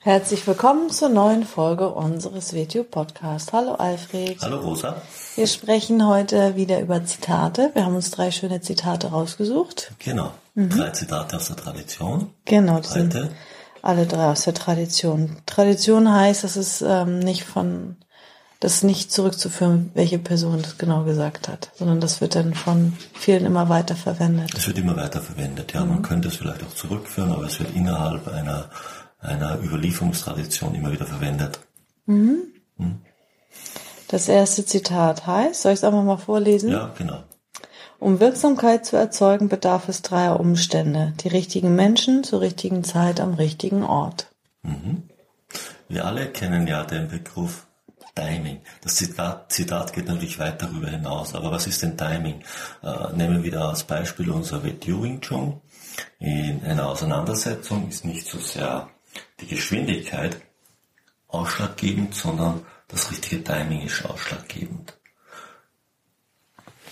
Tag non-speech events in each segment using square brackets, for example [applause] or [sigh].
Herzlich willkommen zur neuen Folge unseres Video Podcasts. Hallo Alfred. Hallo Rosa. Wir sprechen heute wieder über Zitate. Wir haben uns drei schöne Zitate rausgesucht. Genau. Mhm. Drei Zitate aus der Tradition. Genau, die sind alle drei aus der Tradition. Tradition heißt, dass es ähm, nicht von das nicht zurückzuführen, welche Person das genau gesagt hat, sondern das wird dann von vielen immer weiter verwendet. Es wird immer weiter verwendet, ja. Mhm. Man könnte es vielleicht auch zurückführen, aber es wird innerhalb einer einer Überlieferungstradition immer wieder verwendet. Mhm. Hm? Das erste Zitat heißt, soll ich es einfach mal vorlesen? Ja, genau. Um Wirksamkeit zu erzeugen, bedarf es dreier Umstände. Die richtigen Menschen zur richtigen Zeit am richtigen Ort. Mhm. Wir alle kennen ja den Begriff Timing. Das Zitat, Zitat, geht natürlich weit darüber hinaus. Aber was ist denn Timing? Äh, nehmen wir wieder als Beispiel unser Wet Wing Chun. In einer Auseinandersetzung ist nicht so sehr die Geschwindigkeit ausschlaggebend, sondern das richtige Timing ist ausschlaggebend.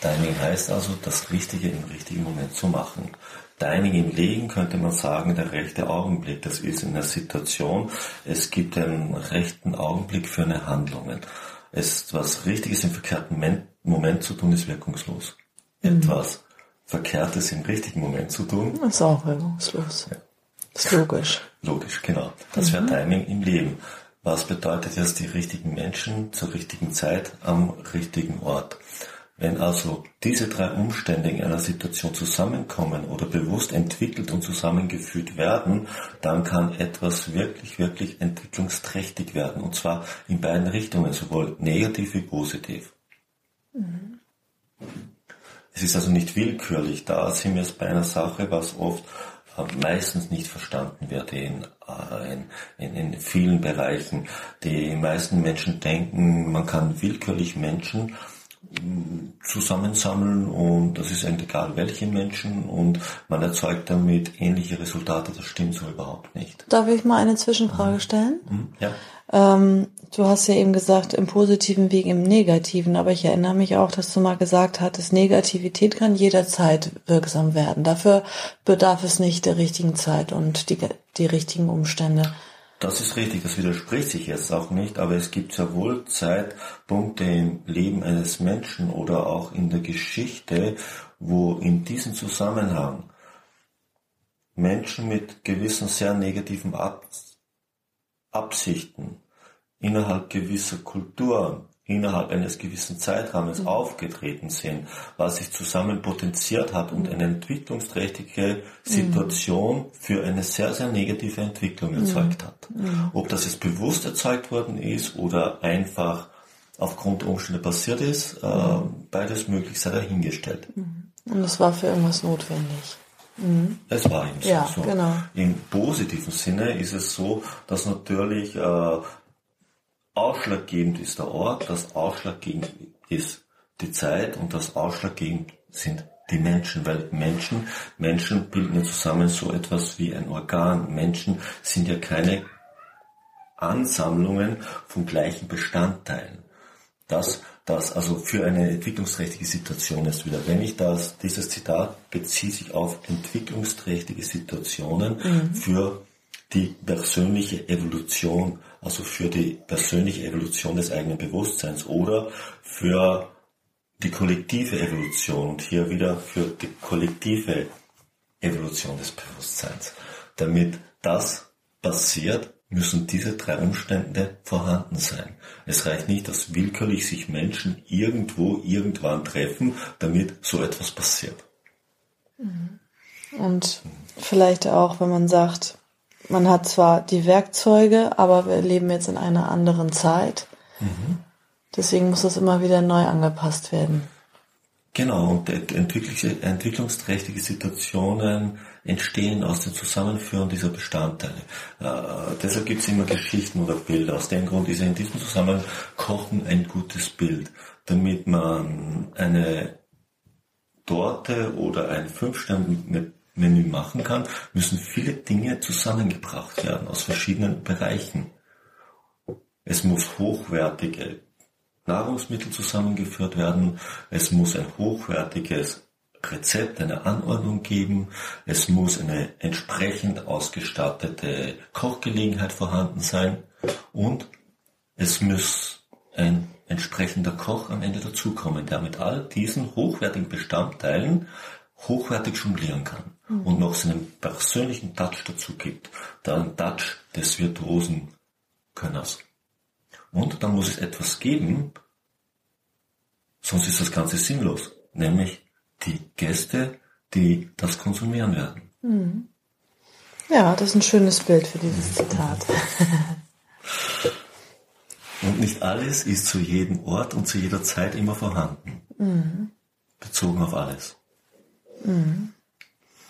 Timing heißt also, das Richtige im richtigen Moment zu machen. Timing im Leben könnte man sagen, der rechte Augenblick. Das ist in der Situation, es gibt einen rechten Augenblick für eine Handlung. Es, was Richtiges im verkehrten Moment zu tun, ist wirkungslos. Mhm. Etwas Verkehrtes im richtigen Moment zu tun, ist auch wirkungslos. Ja. Das ist logisch. Logisch, genau. Das wäre mhm. Timing im Leben. Was bedeutet jetzt die richtigen Menschen zur richtigen Zeit am richtigen Ort? Wenn also diese drei Umstände in einer Situation zusammenkommen oder bewusst entwickelt und zusammengeführt werden, dann kann etwas wirklich, wirklich entwicklungsträchtig werden. Und zwar in beiden Richtungen, sowohl negativ wie positiv. Mhm. Es ist also nicht willkürlich. Da sind wir jetzt bei einer Sache, was oft meistens nicht verstanden wird in, äh, in, in, vielen Bereichen. Die meisten Menschen denken, man kann willkürlich Menschen zusammensammeln und das ist eigentlich egal welche Menschen und man erzeugt damit ähnliche Resultate. Das stimmt so überhaupt nicht. Darf ich mal eine Zwischenfrage stellen? Mhm. Ja. Ähm, du hast ja eben gesagt, im positiven Weg, im negativen, aber ich erinnere mich auch, dass du mal gesagt hattest, Negativität kann jederzeit wirksam werden. Dafür bedarf es nicht der richtigen Zeit und die, die richtigen Umstände. Das ist richtig, das widerspricht sich jetzt auch nicht, aber es gibt ja wohl Zeitpunkte im Leben eines Menschen oder auch in der Geschichte, wo in diesem Zusammenhang Menschen mit gewissen sehr negativen Absichten innerhalb gewisser Kulturen, innerhalb eines gewissen Zeitrahmens mhm. aufgetreten sind, was sich zusammen potenziert hat und eine entwicklungsträchtige Situation mhm. für eine sehr, sehr negative Entwicklung mhm. erzeugt hat. Mhm. Ob das jetzt bewusst erzeugt worden ist oder einfach aufgrund der Umstände passiert ist, äh, mhm. beides möglich sei dahingestellt. Mhm. Und es war für irgendwas notwendig. Mhm. Es war eben ja, so. Genau. Im positiven Sinne ist es so, dass natürlich äh, ausschlaggebend ist der Ort, das ausschlaggebend ist die Zeit und das ausschlaggebend sind die Menschen, weil Menschen, Menschen bilden ja zusammen so etwas wie ein Organ. Menschen sind ja keine Ansammlungen von gleichen Bestandteilen. Das das also für eine entwicklungsträchtige Situation ist wieder. Wenn ich das, dieses Zitat bezieht sich auf entwicklungsträchtige Situationen mhm. für die persönliche Evolution, also für die persönliche Evolution des eigenen Bewusstseins oder für die kollektive Evolution und hier wieder für die kollektive Evolution des Bewusstseins. Damit das passiert, müssen diese drei Umstände vorhanden sein. Es reicht nicht, dass willkürlich sich Menschen irgendwo irgendwann treffen, damit so etwas passiert. Mhm. Und vielleicht auch, wenn man sagt, man hat zwar die Werkzeuge, aber wir leben jetzt in einer anderen Zeit. Mhm. Deswegen muss das immer wieder neu angepasst werden. Genau, und entwicklungsträchtige Situationen entstehen aus dem Zusammenführen dieser Bestandteile. Äh, deshalb gibt es immer Geschichten oder Bilder. Aus dem Grund ist ja in diesem Zusammenhang Kochen ein gutes Bild, damit man eine Torte oder ein Fünf-Sterne-Menü machen kann, müssen viele Dinge zusammengebracht werden aus verschiedenen Bereichen. Es muss hochwertige Nahrungsmittel zusammengeführt werden. Es muss ein hochwertiges Rezept, eine Anordnung geben. Es muss eine entsprechend ausgestattete Kochgelegenheit vorhanden sein. Und es muss ein entsprechender Koch am Ende dazukommen, der mit all diesen hochwertigen Bestandteilen hochwertig jonglieren kann mhm. und noch seinen persönlichen Touch dazu gibt. Den Touch des virtuosen Könners. Und dann muss es etwas geben, sonst ist das Ganze sinnlos, nämlich die Gäste, die das konsumieren werden. Mhm. Ja, das ist ein schönes Bild für dieses Zitat. [laughs] Und nicht alles ist zu jedem Ort und zu jeder Zeit immer vorhanden. Mhm. Bezogen auf alles. Mhm.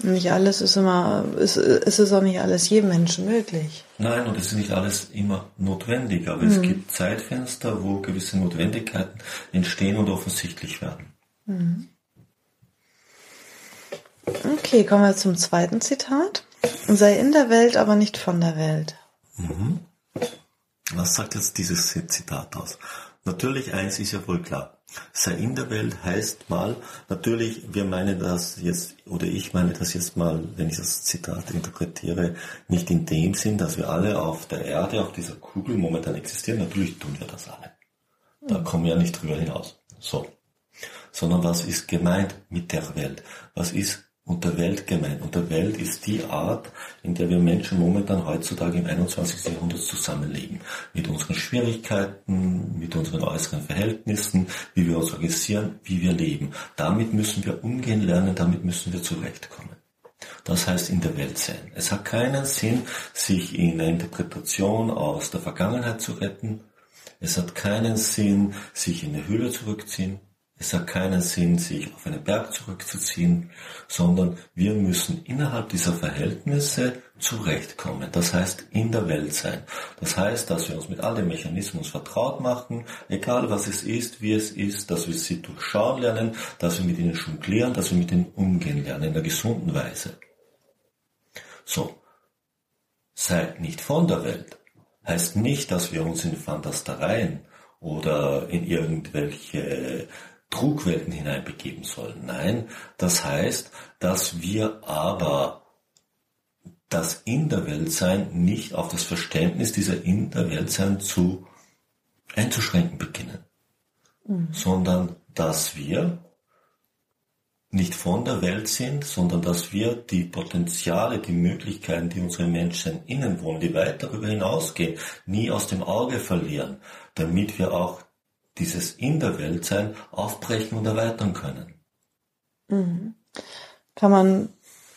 Nicht alles ist immer, es, es ist auch nicht alles jedem Menschen möglich. Nein, und es ist nicht alles immer notwendig, aber mhm. es gibt Zeitfenster, wo gewisse Notwendigkeiten entstehen und offensichtlich werden. Mhm. Okay, kommen wir zum zweiten Zitat. Sei in der Welt, aber nicht von der Welt. Mhm. Was sagt jetzt dieses Zitat aus? Natürlich, eins ist ja wohl klar. Sei in der Welt heißt mal, natürlich, wir meinen das jetzt, oder ich meine das jetzt mal, wenn ich das Zitat interpretiere, nicht in dem Sinn, dass wir alle auf der Erde, auf dieser Kugel momentan existieren. Natürlich tun wir das alle. Da kommen wir ja nicht drüber hinaus. So. Sondern was ist gemeint mit der Welt? Was ist unter Welt gemeint? Unter Welt ist die Art, in der wir Menschen momentan heutzutage im 21. Jahrhundert zusammenleben. Mit unseren Schwierigkeiten, mit unseren äußeren Verhältnissen, wie wir uns organisieren, wie wir leben. Damit müssen wir umgehen lernen, damit müssen wir zurechtkommen. Das heißt in der Welt sein. Es hat keinen Sinn, sich in einer Interpretation aus der Vergangenheit zu retten. Es hat keinen Sinn, sich in eine Höhle zurückziehen. Es hat keinen Sinn, sich auf einen Berg zurückzuziehen, sondern wir müssen innerhalb dieser Verhältnisse zurechtkommen. Das heißt, in der Welt sein. Das heißt, dass wir uns mit all den Mechanismen vertraut machen, egal was es ist, wie es ist, dass wir sie durchschauen lernen, dass wir mit ihnen jonglieren, dass wir mit ihnen umgehen lernen, in der gesunden Weise. So. Seid nicht von der Welt. Heißt nicht, dass wir uns in Fantastereien oder in irgendwelche Trugwelten hineinbegeben sollen. Nein, das heißt, dass wir aber das in der Welt sein nicht auf das Verständnis dieser in der Welt sein zu einzuschränken beginnen, mhm. sondern dass wir nicht von der Welt sind, sondern dass wir die Potenziale, die Möglichkeiten, die unsere Menschen innen wohnen, die weit darüber hinausgehen, nie aus dem Auge verlieren, damit wir auch dieses in der Welt sein aufbrechen und erweitern können. Mhm. Kann man,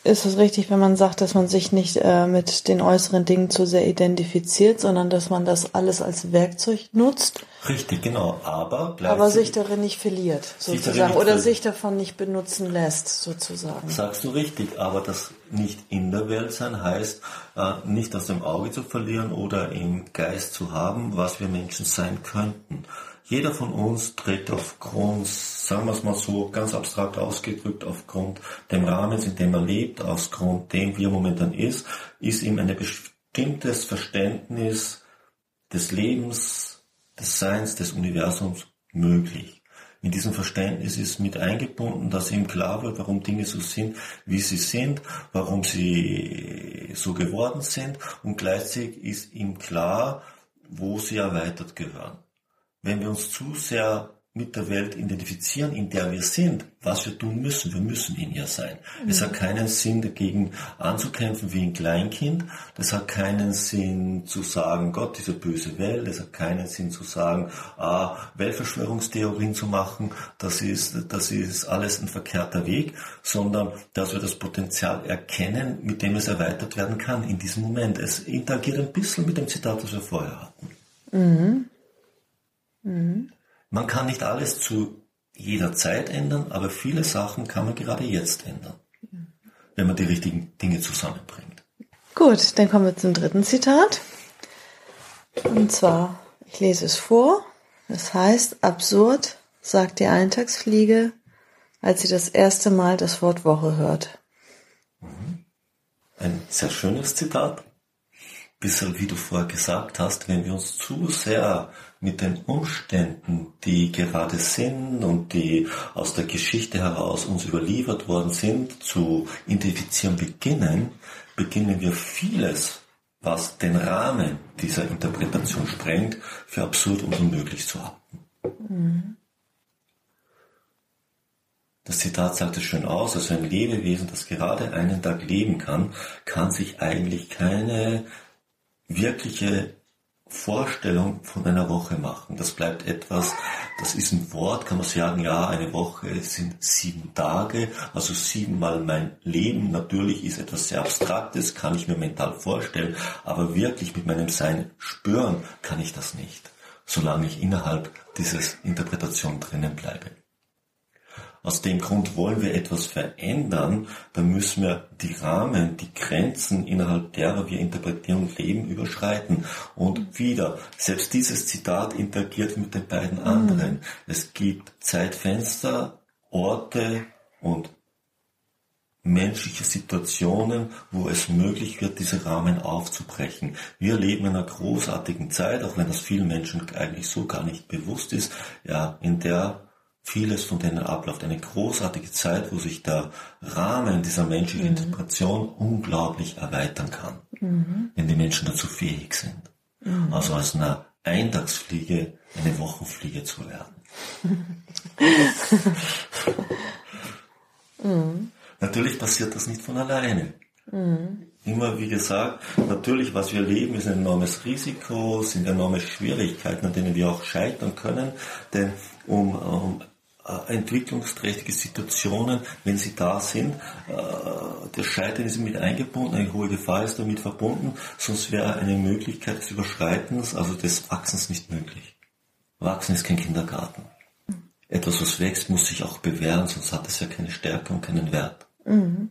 ist es richtig, wenn man sagt, dass man sich nicht äh, mit den äußeren Dingen zu sehr identifiziert, sondern dass man das alles als Werkzeug nutzt? Richtig, genau. Aber, aber sich darin nicht verliert, sozusagen, oder verliert. sich davon nicht benutzen lässt, sozusagen. Sagst du richtig, aber das nicht in der Welt sein heißt, äh, nicht aus dem Auge zu verlieren oder im Geist zu haben, was wir Menschen sein könnten. Jeder von uns trägt aufgrund, sagen wir es mal so, ganz abstrakt ausgedrückt, aufgrund dem Rahmens, in dem er lebt, aufgrund dem, wie er momentan ist, ist ihm ein bestimmtes Verständnis des Lebens, des Seins, des Universums möglich. In diesem Verständnis ist mit eingebunden, dass ihm klar wird, warum Dinge so sind, wie sie sind, warum sie so geworden sind und gleichzeitig ist ihm klar, wo sie erweitert gehören wenn wir uns zu sehr mit der Welt identifizieren, in der wir sind, was wir tun müssen. Wir müssen in ihr sein. Mhm. Es hat keinen Sinn, dagegen anzukämpfen wie ein Kleinkind. Es hat keinen Sinn zu sagen, Gott, diese böse Welt. Es hat keinen Sinn zu sagen, ah, Weltverschwörungstheorien zu machen. Das ist, das ist alles ein verkehrter Weg, sondern dass wir das Potenzial erkennen, mit dem es erweitert werden kann in diesem Moment. Es interagiert ein bisschen mit dem Zitat, das wir vorher hatten. Mhm. Mhm. Man kann nicht alles zu jederzeit ändern, aber viele Sachen kann man gerade jetzt ändern, wenn man die richtigen Dinge zusammenbringt. Gut, dann kommen wir zum dritten Zitat. Und zwar, ich lese es vor. Es heißt, absurd, sagt die Eintagsfliege, als sie das erste Mal das Wort Woche hört. Ein sehr schönes Zitat. Bisschen, wie du vorher gesagt hast, wenn wir uns zu sehr mit den Umständen, die gerade sind und die aus der Geschichte heraus uns überliefert worden sind, zu identifizieren beginnen, beginnen wir vieles, was den Rahmen dieser Interpretation sprengt, für absurd und unmöglich zu halten. Das Zitat sagt es schön aus, also ein Lebewesen, das gerade einen Tag leben kann, kann sich eigentlich keine wirkliche Vorstellung von einer Woche machen. Das bleibt etwas, das ist ein Wort, kann man sagen, ja, eine Woche sind sieben Tage, also siebenmal mein Leben. Natürlich ist etwas sehr Abstraktes, kann ich mir mental vorstellen, aber wirklich mit meinem Sein spüren kann ich das nicht, solange ich innerhalb dieses Interpretation drinnen bleibe. Aus dem Grund wollen wir etwas verändern, dann müssen wir die Rahmen, die Grenzen, innerhalb derer wir interpretieren und leben, überschreiten. Und wieder, selbst dieses Zitat interagiert mit den beiden anderen. Mhm. Es gibt Zeitfenster, Orte und menschliche Situationen, wo es möglich wird, diese Rahmen aufzubrechen. Wir leben in einer großartigen Zeit, auch wenn das vielen Menschen eigentlich so gar nicht bewusst ist, ja, in der vieles von denen abläuft. Eine großartige Zeit, wo sich der Rahmen dieser menschlichen mhm. Interpretation unglaublich erweitern kann, mhm. wenn die Menschen dazu fähig sind. Mhm. Also aus einer Eintagsfliege eine Wochenfliege zu werden. [laughs] Mhm. Natürlich passiert das nicht von alleine. Immer wie gesagt, natürlich, was wir leben, ist ein enormes Risiko, sind enorme Schwierigkeiten, an denen wir auch scheitern können. Denn um, um äh, entwicklungsträchtige Situationen, wenn sie da sind, äh, das Scheitern ist mit eingebunden, eine hohe Gefahr ist damit verbunden, sonst wäre eine Möglichkeit des Überschreitens, also des Wachsens nicht möglich. Wachsen ist kein Kindergarten. Etwas, was wächst, muss sich auch bewähren, sonst hat es ja keine Stärke und keinen Wert. Mhm.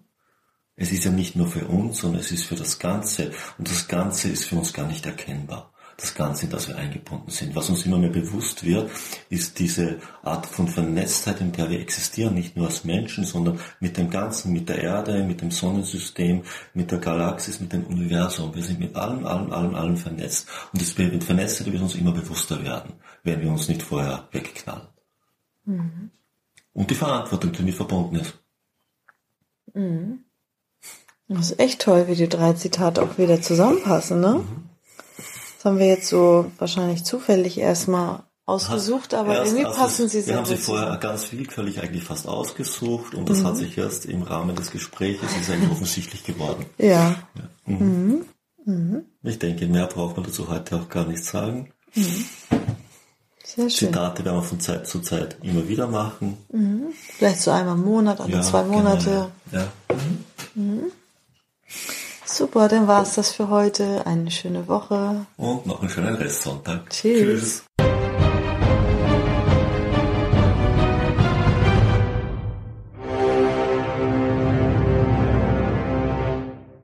Es ist ja nicht nur für uns, sondern es ist für das Ganze. Und das Ganze ist für uns gar nicht erkennbar das Ganze, in das wir eingebunden sind. Was uns immer mehr bewusst wird, ist diese Art von Vernetztheit, in der wir existieren, nicht nur als Menschen, sondern mit dem Ganzen, mit der Erde, mit dem Sonnensystem, mit der Galaxis, mit dem Universum. Wir sind mit allem, allem, allem, allem vernetzt. Und das mit Vernetztheit wird uns immer bewusster werden, wenn wir uns nicht vorher wegknallen. Mhm. Und die Verantwortung, die damit verbunden ist. Mhm. Das ist echt toll, wie die drei Zitate auch wieder zusammenpassen, ne? Mhm. Das haben wir jetzt so wahrscheinlich zufällig erstmal ausgesucht, aber erst, irgendwie passen sie sehr Wir haben sie vorher ganz willkürlich eigentlich fast ausgesucht und das mhm. hat sich erst im Rahmen des Gesprächs, ist eigentlich offensichtlich geworden. Ja. ja. Mhm. Mhm. mhm. Ich denke, mehr braucht man dazu heute auch gar nicht sagen. Mhm. Sehr schön. Zitate werden wir von Zeit zu Zeit immer wieder machen. Mhm. Vielleicht so einmal im Monat, alle ja, zwei Monate. Genau, ja. ja. Super, dann war es das für heute. Eine schöne Woche. Und noch einen schönen Restsonntag. Tschüss. Tschüss.